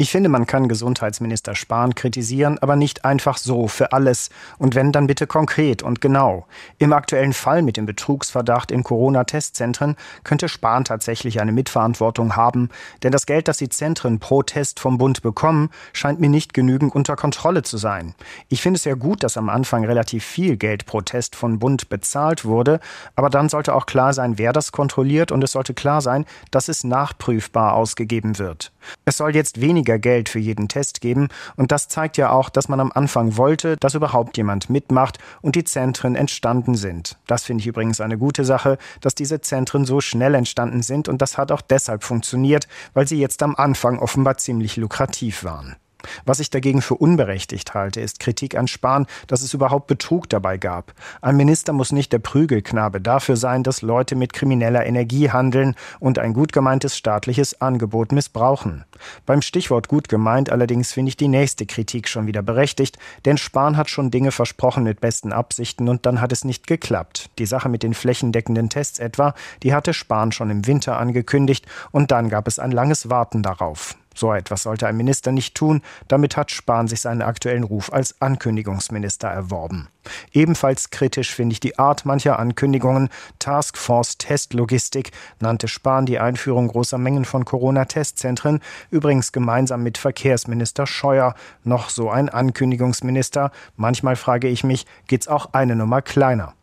Ich finde, man kann Gesundheitsminister Spahn kritisieren, aber nicht einfach so für alles. Und wenn, dann bitte konkret und genau. Im aktuellen Fall mit dem Betrugsverdacht in Corona-Testzentren könnte Spahn tatsächlich eine Mitverantwortung haben, denn das Geld, das die Zentren pro Test vom Bund bekommen, scheint mir nicht genügend unter Kontrolle zu sein. Ich finde es ja gut, dass am Anfang relativ viel Geld pro Test von Bund bezahlt wurde, aber dann sollte auch klar sein, wer das kontrolliert und es sollte klar sein, dass es nachprüfbar ausgegeben wird. Es soll jetzt weniger Geld für jeden Test geben. Und das zeigt ja auch, dass man am Anfang wollte, dass überhaupt jemand mitmacht und die Zentren entstanden sind. Das finde ich übrigens eine gute Sache, dass diese Zentren so schnell entstanden sind und das hat auch deshalb funktioniert, weil sie jetzt am Anfang offenbar ziemlich lukrativ waren. Was ich dagegen für unberechtigt halte, ist Kritik an Spahn, dass es überhaupt Betrug dabei gab. Ein Minister muss nicht der Prügelknabe dafür sein, dass Leute mit krimineller Energie handeln und ein gut gemeintes staatliches Angebot missbrauchen. Beim Stichwort gut gemeint allerdings finde ich die nächste Kritik schon wieder berechtigt, denn Spahn hat schon Dinge versprochen mit besten Absichten und dann hat es nicht geklappt. Die Sache mit den flächendeckenden Tests etwa, die hatte Spahn schon im Winter angekündigt und dann gab es ein langes Warten darauf. So etwas sollte ein Minister nicht tun. Damit hat Spahn sich seinen aktuellen Ruf als Ankündigungsminister erworben. Ebenfalls kritisch finde ich die Art mancher Ankündigungen. Taskforce Testlogistik nannte Spahn die Einführung großer Mengen von Corona-Testzentren, übrigens gemeinsam mit Verkehrsminister Scheuer, noch so ein Ankündigungsminister. Manchmal frage ich mich, geht's auch eine Nummer kleiner?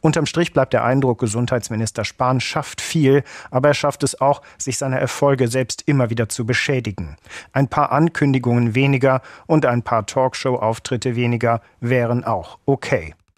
Unterm Strich bleibt der Eindruck, Gesundheitsminister Spahn schafft viel, aber er schafft es auch, sich seiner Erfolge selbst immer wieder zu beschädigen. Ein paar Ankündigungen weniger und ein paar Talkshow-Auftritte weniger wären auch okay.